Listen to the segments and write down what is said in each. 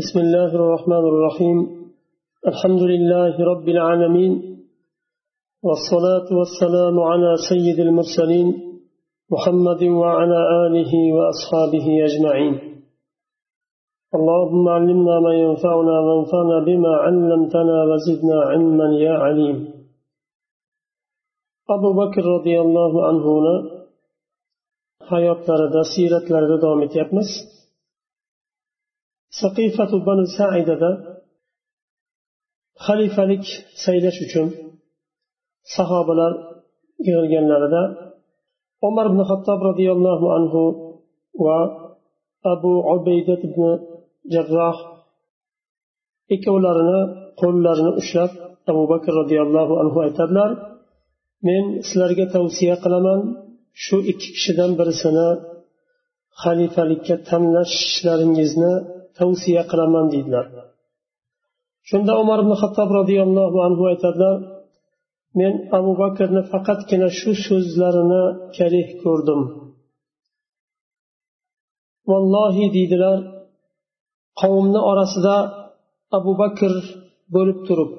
بسم الله الرحمن الرحيم. الحمد لله رب العالمين والصلاة والسلام على سيد المرسلين محمد وعلى آله وأصحابه أجمعين. اللهم علمنا ما ينفعنا وانفعنا بما علمتنا وزدنا علما يا عليم. أبو بكر رضي الله عنه hayotlarida siyratlarida davom etyapmiz saqifatu banu saidada xalifalik saylash uchun sahobalar yig'ilganlarida umar ibn xattob roziyallohu anhu va abu ubaydat ibn jarroh ikkovlarini qo'llarini ushlab abu bakr roziyallohu anhu aytadilar men sizlarga tavsiya qilaman shu ikki kishidan birisini xalifalikka tanlashlaringizni tavsiya qilaman deydilar. Shunda umar ibn xattob roziyallohu anhu aytadilar men abu bakrni faqatgina shu so'zlarini karih ko'rdim. Vallohi deydilar qavmni orasida abu bakr bo'lib turib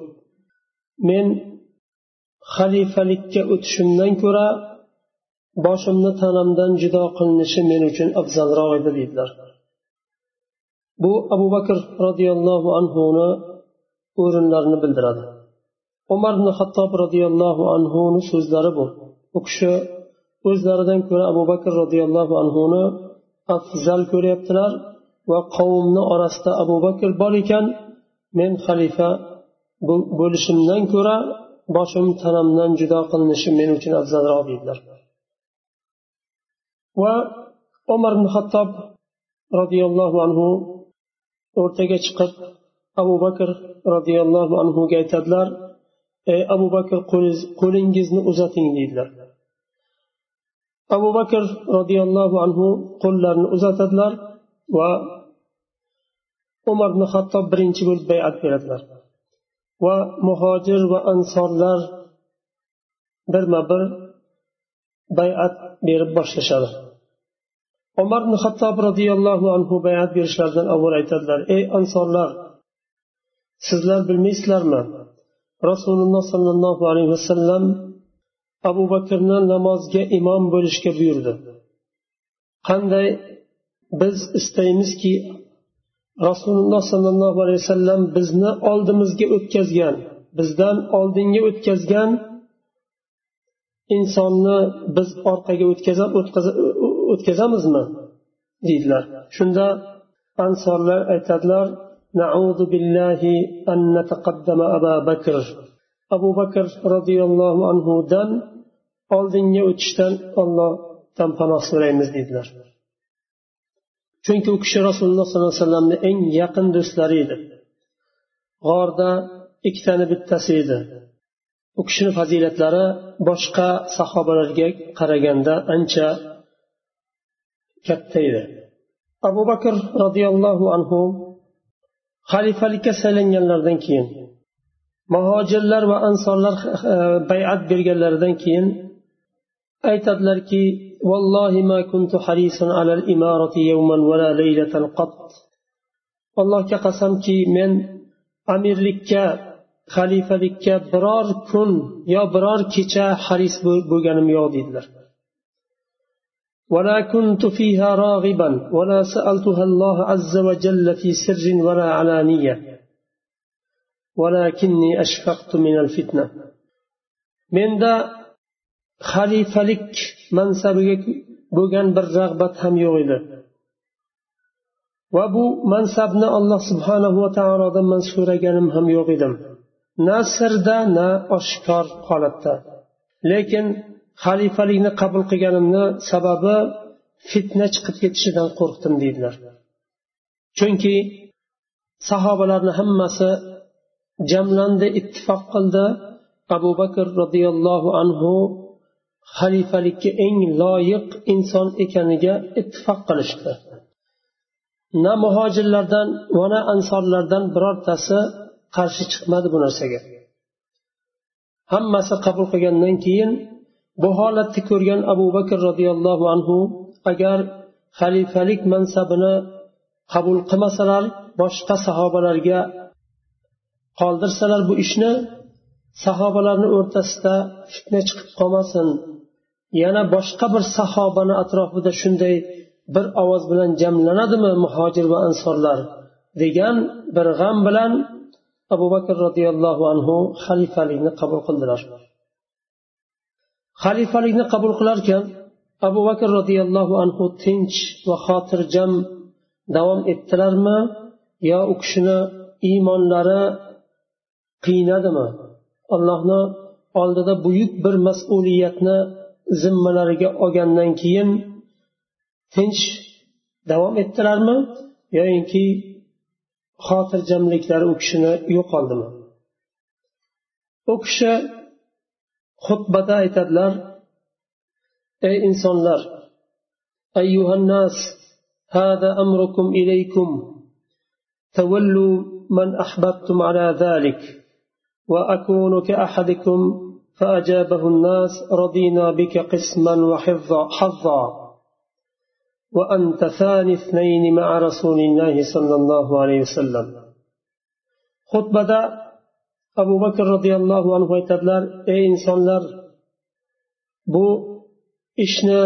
men xalifalikka o'tishimdan ko'ra boshimni tanamdan judo qilinishi men uchun afzalroq edi deydilar. Bu abu bakr roziyallohu anhuni o'rinlarini bildiradi. Umar ibn xattob roziyallohu anhuni so'zlari bu. U kishi o'zlaridan ko'ra abu bakr roziyallohu anhuni afzal ko'ryaptilar va qavmni orasida abu bakr bor ekan men xalifa bo'lishimdan ko'ra boshim tanamdan judo qilinishi men uchun afzalroq deydilar. Va umar ibn xattob roziyallohu anhu o'rtaga chiqib abu bakr roziyallohu anhuga aytadilar ey abu bakr qo'lingizni uzating deydilar. Abu bakr roziyallohu anhu qo'llarini uzatadilar va umar ibn xattob birinchi bo'lib bayat beradilar. Va muhojir va ansorlar birma bir bayat berib boshlashadi. Umar ibn xattob roziyallohu anhu bayat berishlaridan avval aytadilar ey ansorlar sizlar bilmaysizlarmi? Rasululloh sollallohu alayhi vasallam abu bakrni namozga imom bo'lishga buyurdi. Qanday biz istaymizki rasululloh sollallohu alayhi vasallam bizni oldimizga o'tkazgan bizdan oldinga o'tkazgan insonni biz orqaga o'tkazamizmi? Deydilar. Shunda ansorlar aytadilar naudu billahi an nataqaddama aba bakr. Abu bakr roziyallohu anhudan oldinga o'tishdan ollohdan panoh so'raymiz dedilar chunki u kishi rasululloh sollallohu alayhi vasallamni eng yaqin do'stlari edi. G'orda ikkitani bittasi edi. U kishini fazilatlari boshqa sahobalarga qaraganda ancha katta edi abu bakr roziyallohu anhu xalifalikka saylanganlaridan keyin muhojirlar va ansonlar bayat berganlaridan keyin aytadilarki والله ما كنت حريصا على الإمارة يوما ولا ليلة قط allohga qasamki men amirlikka xalifalikka biror kun yo biror kecha haris bo'lganim yo'q deydilar ولا كنت فيها راغبا ولا سألتها الله عز وجل في سر ولا علانية ولكني أشفقت من الفتنة من دا xalifalik mansabiga bo'lgan bir rag'bat ham yo'q edi va bu mansabni alloh subhanahu va taolodan man so'raganim ham yo'q edim na sirda na oshkor holatda lekin Xalifalikni qabul qilganimni sababi fitna chiqib ketishidan qo'rqdim deydilar. Chunki sahobalarni hammasi jamlandi ittifoq qildi. Abu bakr roziyallohu anhu xalifalikka eng loyiq inson ekaniga ittifoq qilishdi. Na muhojirlardan va na ansorlardan birortasi qarshi chiqmadi bu narsaga. Hammasi qabul qilgandan keyin bu holatni ko'rgan abu bakr roziyallohu anhu agar xalifalik mansabini qabul qilmasalar boshqa sahobalarga qoldirsalar bu ishni sahobalarni o'rtasida fitna chiqib qolmasin. Yana boshqa bir sahobani atrofida shunday bir ovoz bilan jamlanadimi muhojir va ansorlar? degan bir g'am bilan abu bakr roziyallohu anhu xalifalikni qabul qildilar. Xalifalikni qabul qilarkan abu bakr roziyallohu anhu tinch va xotirjam davom etdilarmi? Yo u kishini iymonlari qiynadimi? Allohni oldida buyuk bir mas'uliyatni zimmalariga olgandan keyin tinch davom etdilarmi? Yoyinki xotirjamliklari u kishini yo'qoldimi? U kishi xutbada aytadilar ey insonlar ayyuhannas هذا أمركم إليكم تولوا من أحببتم على ذلك وأكون كأحدكم فأجابه الناس رضينا بك قسما وحظا وأنت ثاني اثنين مع رسول الله صلى الله عليه وسلم خطبة abu bakr roziyallohu anhu aytadilar ey insonlar bu ishni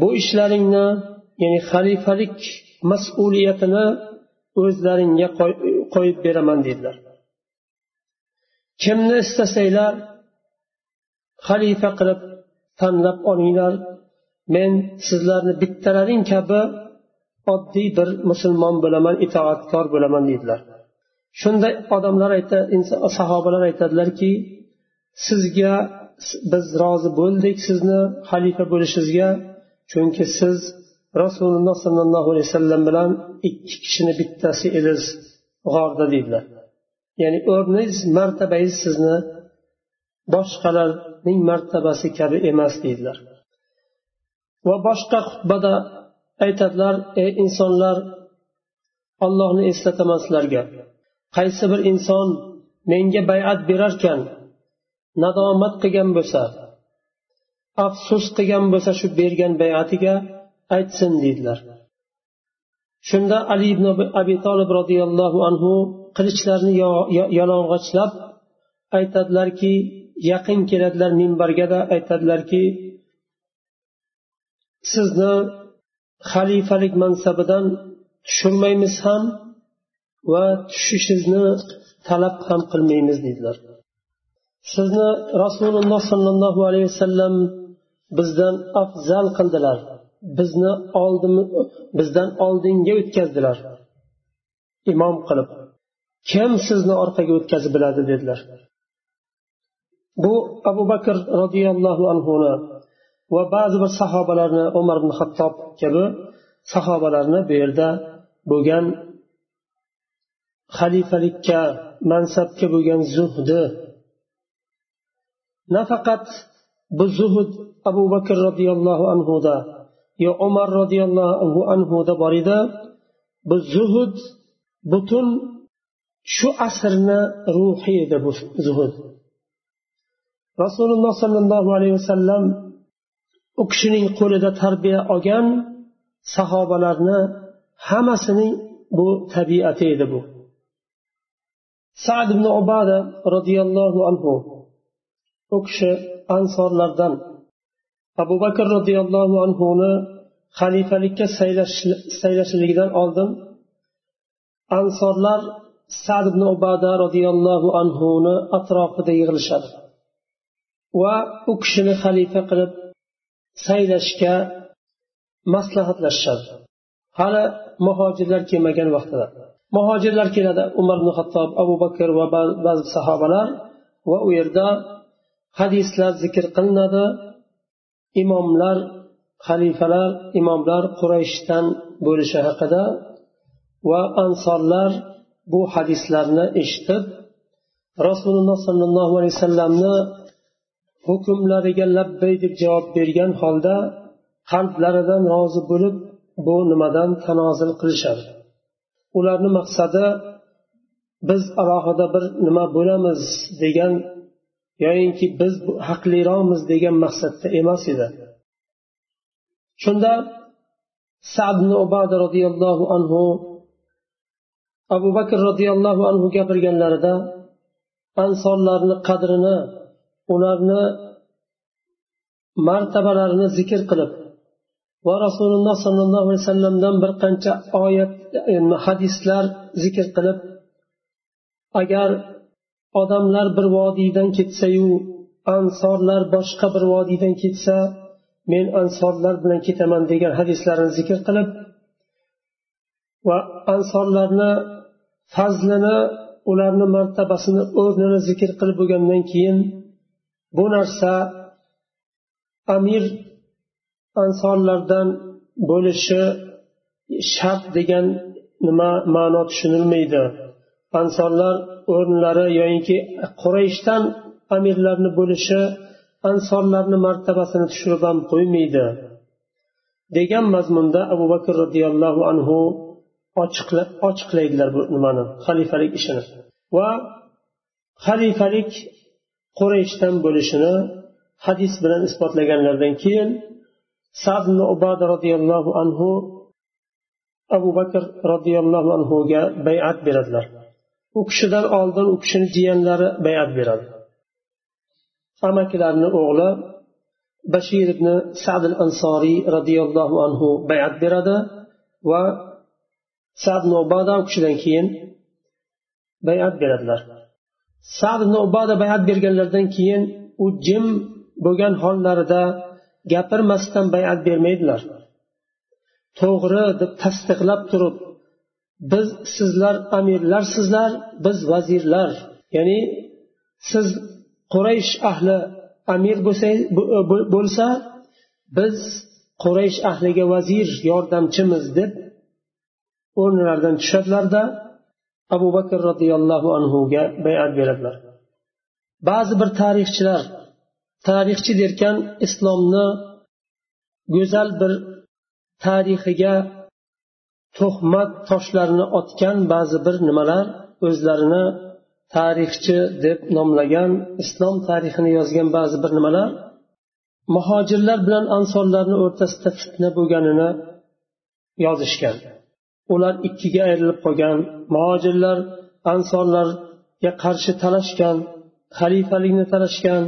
bu ishlaringni ya'ni xalifalik mas'uliyatini o'zlaringga qo'yib beraman dedilar. Kimni istasanglar xalifa qilib tanlab olinglar. Men sizlarni bittalaring kabi oddiy bir musulmon bo'laman itoatkor bo'laman dedilar. Shunda odamlar sahobalar aytadilarki sizga biz rozi bo'ldik sizni xalifa bo'lishingizga chunki siz rasululloh sollallohu alayhi vasallam bilan ikki kishini bittasi ediz g'orda deydilar. Ya'ni o'rningiz martabangiz sizni boshqalarning martabasi kabi emas deydilar. Va boshqa xutbada aytadilar ey insonlar ollohni eslataman sizlarga. Qaysi bir inson menga bayat berarkan nadomat qilgan bo'lsa afsus qilgan bo'lsa shu bergan bayatiga aytsin deydilar. Shunda ali ibn abi tolib roziyallohu anhu qilichlarini yalang'ochlab aytadilarki yaqin keladilar minbargada aytadilarki sizni xalifalik mansabidan tushirmaymiz ham va tushishingizni talab ham qilmaymiz deydilar. Sizni rasululloh sollallohu alayhi vasallam bizdan afzal qildilar. Bizni oldim bizdan oldinga o'tkazdilar. Imom qilib kim sizni orqaga o'tkazib biladi? dedilar. Bu abu bakr roziyallohu anhuni va ba'zi bir sahobalarni umar ibn hattob kabi sahobalarni bu yerda bo'lgan xalifalikka mansabga bo'lgan zuhdi. Nafaqat bu zuhud abu bakr roziyallohu anhuda yo umar roziyallohu anhuda bor edi. Bu zuhud butun shu asrni ruhi edi bu zuhud rasululloh sollallohu alayhi vasallam u kishining qo'lida tarbiya olgan sahobalarni hammasining bu tabiati edi bu. Sad ibn ubada roziyallohu anhu u kishi ansorlardan abu bakr roziyallohu anhuni xalifalikka saylashligidan oldin ansorlar sad ibn ubada roziyallohu anhuni atrofida yig'ilishadi va u kishini xalifa qilib saylashga maslahatlashishadi. Hali muhojirlar kelmagan vaqtida. Muhojirlar keladi. Umar ibn hattob abu bakr va ba'zi sahobalar. Va u yerda hadislar zikr qilinadi. Imomlar xalifalar imomlar qurayshdan bo'lishi haqida va ansorlar bu hadislarni eshitib rasululloh sollallohu alayhi vasallamni hukmlariga labbay deb javob bergan holda qalblaridan rozi bo'lib bu nimadan tanozil qilishadi? Ularni maqsadi biz alohida bir nima bo'lamiz degan yoyinki biz haqliroqmiz degan maqsadda emas edi. Shunda sad ubada roziyallohu anhu abu bakr roziyallohu anhu gapirganlarida ansonlarni qadrini ularni martabalarini zikr qilib va rasululloh sollallohu alayhi vasallamdan bir qancha oyat hadislar zikr qilib agar odamlar bir vodiydan ketsayu ansorlar boshqa bir vodiydan ketsa men ansorlar bilan ketaman degan hadislarni zikr qilib va ansorlarni fazlini ularni martabasini o'rnini zikr qilib bo'lgandan keyin bu narsa amir ansonlardan bo'lishi shart degan nima ma'no tushunilmaydi. Ansonlar o'rinlari yoyinki qurayshdan amirlarni bo'lishi ansonlarni martabasini tushirib ham qo'ymaydi. Degan mazmunda abu bakr roziyallohu anhu ochiqlaydilar bu nimani xalifalik ishini. Va xalifalik qurayshdan bo'lishini hadis bilan isbotlaganlaridan keyin sad ubada roziyallohu anhu abu bakr roziyallohu anhuga bayat beradilar. U kishidan oldin u kishini jiyanlari bayat beradi. Amakilarini o'g'li bashir ibn sad al ansoriy roziyallohu anhu bayat beradi va sad ubada u kishidan keyin bayat beradilar. Sad ubada bayat berganlaridan keyin u jim bo'lgan hollarida gapirmasdan bayat bermaydilar. To'g'ri deb tasdiqlab turib biz sizlar amirlarsizlar biz vazirlar. Ya'ni siz quraysh ahli amir e, bo'lsa biz quraysh ahliga vazir yordamchimiz deb o'rnlaridan tushadilarda abu bakr roziyallohu anhuga bayat beradilar. Ba'zi bir tarixchilar tarixchi derkan islomni go'zal bir tarixiga tuhmat toshlarini otgan ba'zi bir nimalar o'zlarini tarixchi deb nomlagan islom tarixini yozgan ba'zi bir nimalar muhojirlar bilan ansorlarni o'rtasida fitna bo'lganini yozishgan. Ular ikkiga ayrilib qolgan muhojirlar ansorlarga qarshi talashgan xalifalikni talashgan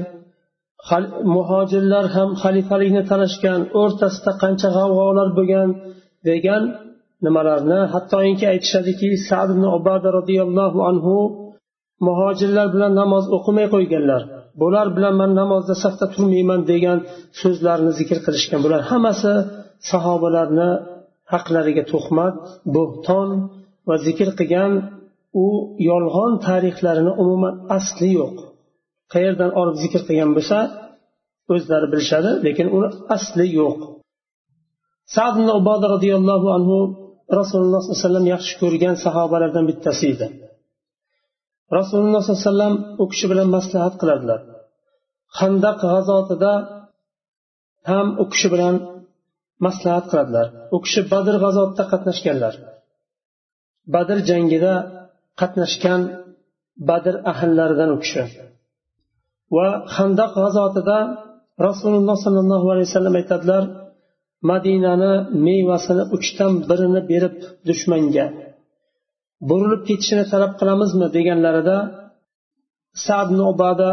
muhojirlar ham xalifalikni talashgan o'rtasida qancha g'avg'olar bo'lgan degan nimalarni hattoki aytishadiki sad ibn ubada roziyallohu anhu muhojirlar bilan namoz o'qimay qo'yganlar. Bular bilan man namozda safda turmayman degan so'zlarni zikr qilishgan. Bular hammasi sahobalarni haqlariga tuhmat bo'hton va zikr qilgan u yolg'on tarixlarini umuman asli yo'q. Qayerdan olib zikr qilgan bo'lsa o'zlari bilishadi lekin uni asli yo'q. Sad uboda roziyallohu anhu rasululloh sollallohu alayhi vasallam yaxshi ko'rgan sahobalardan bittasi edi. Rasululloh sollallohu alayhi vasallam u kishi bilan maslahat qiladilar. Handaq g'azotida ham u kishi bilan maslahat qiladilar. U kishi badr g'azotida qatnashganlar. Badr jangida qatnashgan badr ahllaridan u kishi. Va handaq g'azotida rasululloh sollallohu alayhi vasallam aytadilar madinani mevasini uchdan birini berib dushmanga burilib ketishini talab qilamizmi deganlarida sadni obada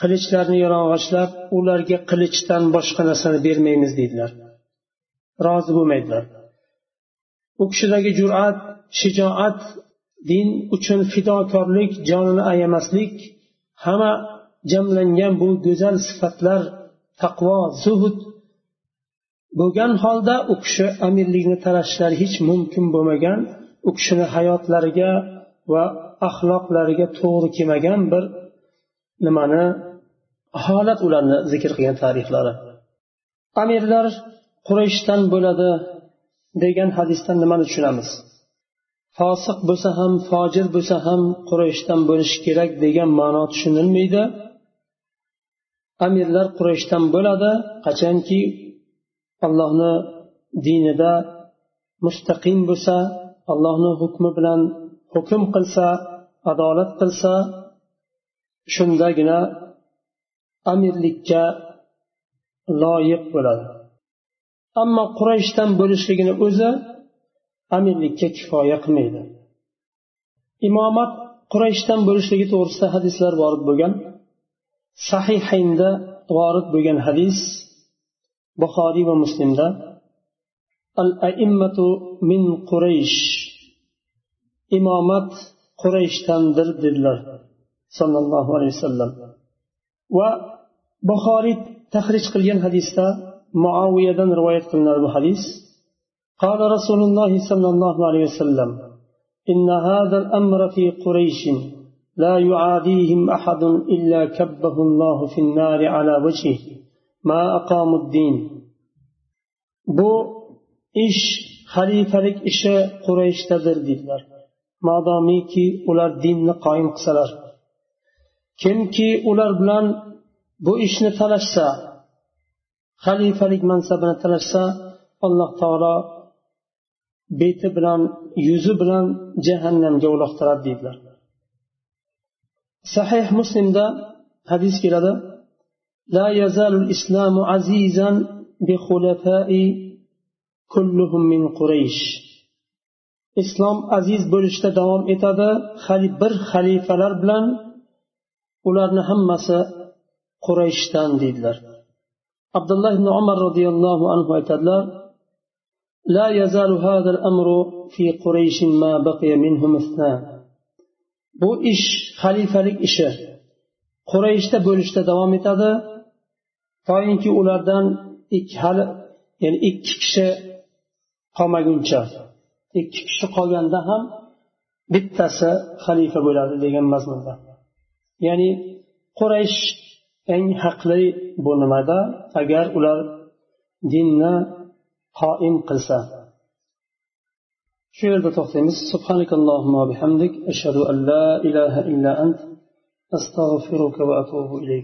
qilichlarni yalang'ochlab ularga qilichdan boshqa narsani bermaymiz deydilar. Rozi bo'lmaydilar. U kishidagi jur'at shijoat din uchun fidokorlik jonini ayamaslik hamma jamlangan bu go'zal sifatlar taqvo zuhud bo'lgan holda u kishi amirlikni talashishlari hech mumkin bo'lmagan u kishini hayotlariga va axloqlariga to'g'ri kelmagan bir nimani holat ularni zikr qilgan tarixlari. Amirlar qurayshdan bo'ladi degan hadisdan nimani tushunamiz? Fosiq bo'lsa ham fojir bo'lsa ham qurayshdan bo'lishi kerak degan ma'no tushunilmaydi. Amirlar qurayshdan bo'ladi qachonki allohni dinida mustaqim bo'lsa allohni hukmi bilan hukm qilsa adolat qilsa shundagina amirlikka loyiq bo'ladi. Ammo qurayshdan bo'lishligini o'zi amirlikka kifoya qilmaydi. Imomat qurayshdan bo'lishligi to'g'risida hadislar vorid bo'lgan. Sahihaynda vorid bo'lgan hadis buxoriy va muslimda al aimmatu min quraysh imomat qurayshdandir dedilar sollallohu alayhi vasallam va buxoriy tahrij qilgan hadisda muaviyadan rivoyat qilinadi bu hadis قال رسول الله صلى الله عليه وسلم إن هذا الأمر في قريش لا يعاديهم أحد إلا كبه الله في النار على وجهه ما أقاموا الدين bu ish xalifalik ishi qurayshdadir deydilar modomiki ular dinni qoyim qilsalar kimki ular bilan bu ishni talashsa xalifalik mansabini talashsa alloh taolo beti bilan yuzi bilan jahannamga uloqtiradi deydilar sahih muslimda hadis keladi لا يزال الإسلام عزيزا بخلفاء كلهم من قريش islom aziz bo'lishda davom etadi bir xalifalar bilan ularni hammasi qurayshdan deydilar abdulloh ibn umar roziyallohu anhu aytadilar لا يزال هذا الأمر في قريش ما بقي منهم اثنان bu ish xalifalik ishi. Qurayshda bo'lishda davom etadi. Toinki ulardan ikki hali ya'ni ikki kishi qolmaguncha. Ikki kishi qolganda ham bittasi xalifa bo'ladi degan mazmunda. Ya'ni quraysh eng haqli bu nimada? Agar ular dinni qoim qilsa shu yerda to'xtaymiz bihamdik ashhadu an la ilaha illa ant astag'firuka va atubu ilayk